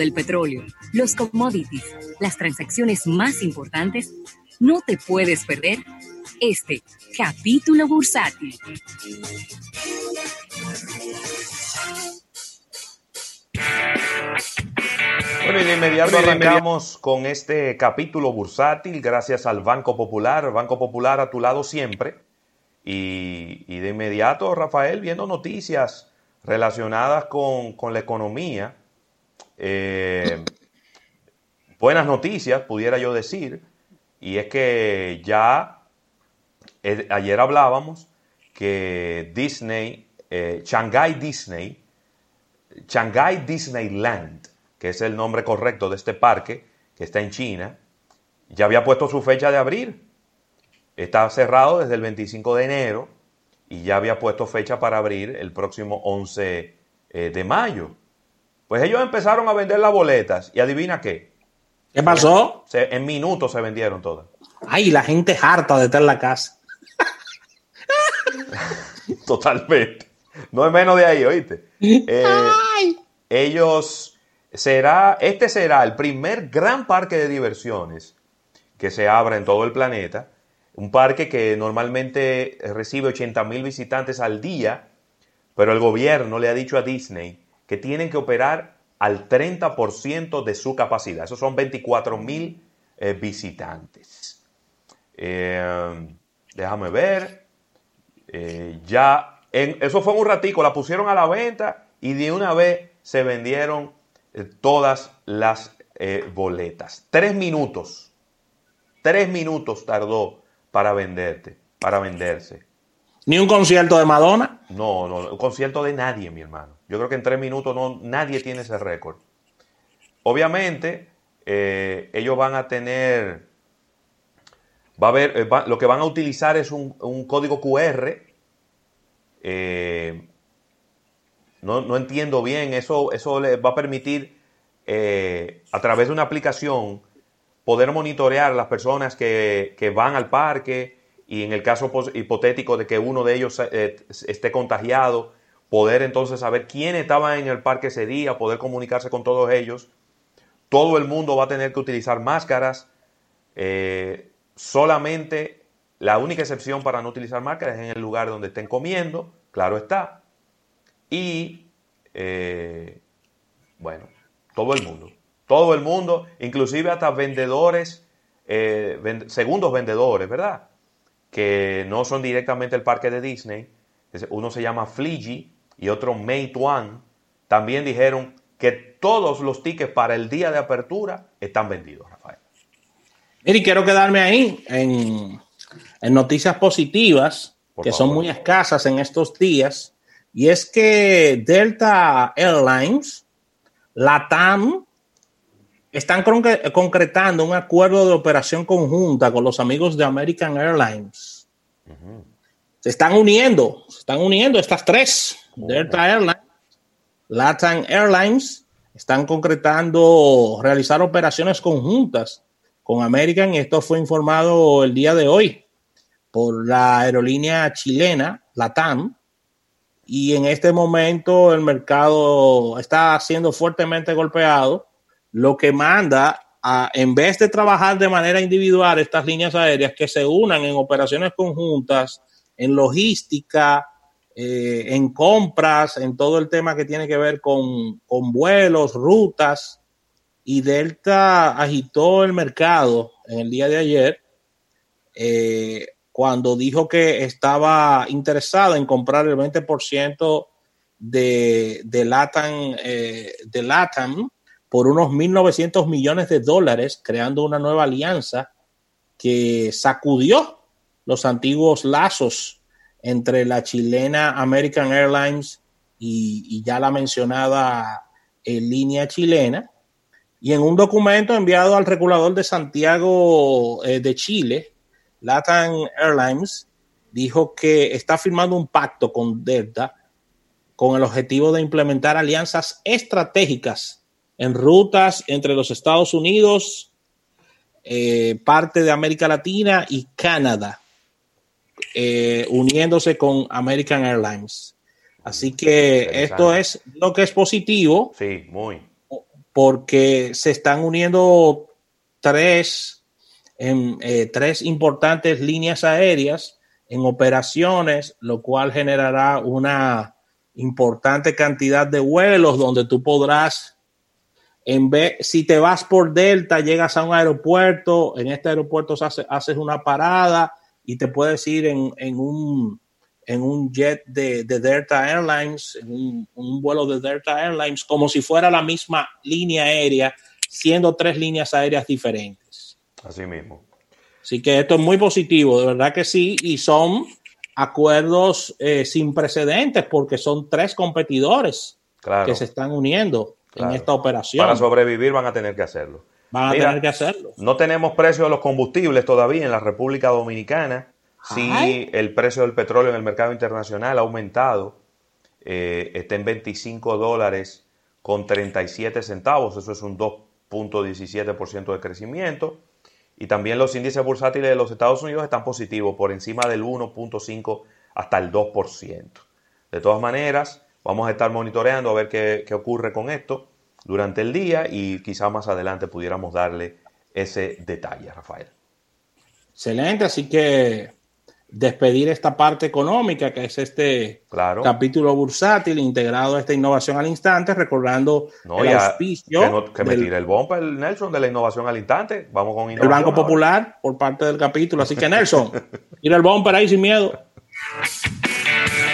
del petróleo, los commodities, las transacciones más importantes, no te puedes perder este capítulo bursátil. Bueno, y de inmediato arrancamos con este capítulo bursátil gracias al Banco Popular. Banco Popular a tu lado siempre. Y, y de inmediato, Rafael, viendo noticias relacionadas con, con la economía. Eh, buenas noticias, pudiera yo decir. Y es que ya eh, ayer hablábamos que Disney, eh, Shanghai Disney, Shanghai Disneyland, que es el nombre correcto de este parque que está en China, ya había puesto su fecha de abrir. Está cerrado desde el 25 de enero y ya había puesto fecha para abrir el próximo 11 eh, de mayo. Pues ellos empezaron a vender las boletas y adivina qué. ¿Qué pasó? Se- en minutos se vendieron todas. Ay, la gente es harta de estar en la casa. Totalmente. No es menos de ahí, ¿oíste? Eh, ellos será, este será el primer gran parque de diversiones que se abra en todo el planeta. Un parque que normalmente recibe 80 mil visitantes al día, pero el gobierno le ha dicho a Disney que tienen que operar al 30% de su capacidad. Esos son 24 mil eh, visitantes. Eh, déjame ver. Eh, ya, eso fue un ratico, la pusieron a la venta y de una vez se vendieron todas las boletas. Tres minutos, tres minutos tardó para venderte, para venderse. Ni un concierto de Madonna. No, no, un concierto de nadie, mi hermano. Yo creo que en tres minutos no, nadie tiene ese récord. Obviamente, eh, ellos van a tener, va a haber, eh, lo que van a utilizar es un, código QR. eh, no, no entiendo bien, eso, eso les va a permitir eh, a través de una aplicación poder monitorear las personas que, que van al parque y en el caso hipotético de que uno de ellos eh, esté contagiado, poder entonces saber quién estaba en el parque ese día, poder comunicarse con todos ellos. Todo el mundo va a tener que utilizar máscaras. eh, solamente la única excepción para no utilizar máscaras es en el lugar donde estén comiendo, claro está. Y eh, bueno, todo el mundo. Todo el mundo, inclusive hasta vendedores, ven- segundos vendedores, ¿verdad? Que no son directamente el parque de Disney. Uno se llama Fiji y otro Meituan. También dijeron que todos los tickets para el día de apertura están vendidos, Rafael. Y quiero quedarme ahí en, en noticias positivas, Por que son muy escasas en estos días. Y es que Delta Airlines, LATAM, están concre- concretando un acuerdo de operación conjunta con los amigos de American Airlines. Se están uniendo, se están uniendo estas tres. Delta Airlines, LATAM Airlines, están concretando realizar operaciones conjuntas con American y esto fue informado el día de hoy por la aerolínea chilena, LATAM, y en este momento el mercado está siendo fuertemente golpeado, lo que manda a, en vez de trabajar de manera individual estas líneas aéreas, que se unan en operaciones conjuntas, en logística, eh, en compras, en todo el tema que tiene que ver con, con vuelos, rutas, y Delta agitó el mercado en el día de ayer eh, cuando dijo que estaba interesado en comprar el 20% de, de, LATAM, eh, de LATAM por unos 1.900 millones de dólares, creando una nueva alianza que sacudió los antiguos lazos entre la chilena American Airlines y, y ya la mencionada eh, línea chilena. Y en un documento enviado al regulador de Santiago eh, de Chile, Latam Airlines dijo que está firmando un pacto con Delta con el objetivo de implementar alianzas estratégicas en rutas entre los Estados Unidos, eh, parte de América Latina y Canadá, eh, uniéndose con American Airlines. Así que esto es lo que es positivo. Sí, muy. porque se están uniendo tres, en, eh, tres importantes líneas aéreas en operaciones, lo cual generará una importante cantidad de vuelos donde tú podrás, en vez, si te vas por Delta, llegas a un aeropuerto, en este aeropuerto haces, una parada y te puedes ir en, un, en un jet de, Delta Airlines, en un, vuelo de Delta Airlines, como si fuera la misma línea aérea, siendo tres líneas aéreas diferentes. Así mismo. Así que esto es muy positivo, de verdad que sí, y son acuerdos eh, sin precedentes porque son tres competidores que se están uniendo en esta operación. Para sobrevivir van a tener que hacerlo. Van a tener que hacerlo. No tenemos precio de los combustibles todavía en la República Dominicana. Sí, el precio del petróleo en el mercado internacional ha aumentado. Eh, está en 25 dólares con 37 centavos. Eso es un 2.17% de crecimiento. Y también los índices bursátiles de los Estados Unidos están positivos, por encima del 1.5 hasta el 2%. De todas maneras, vamos a estar monitoreando a ver qué, qué ocurre con esto durante el día y quizá más adelante pudiéramos darle ese detalle, Rafael. Excelente, así que despedir esta parte económica, que es este capítulo bursátil integrado a esta innovación al instante, recordando el auspicio. Que, me tire el el Nelson, de la innovación al instante. Vamos con El Banco Popular por parte del capítulo. Así que, Nelson, tira el bumper ahí sin miedo.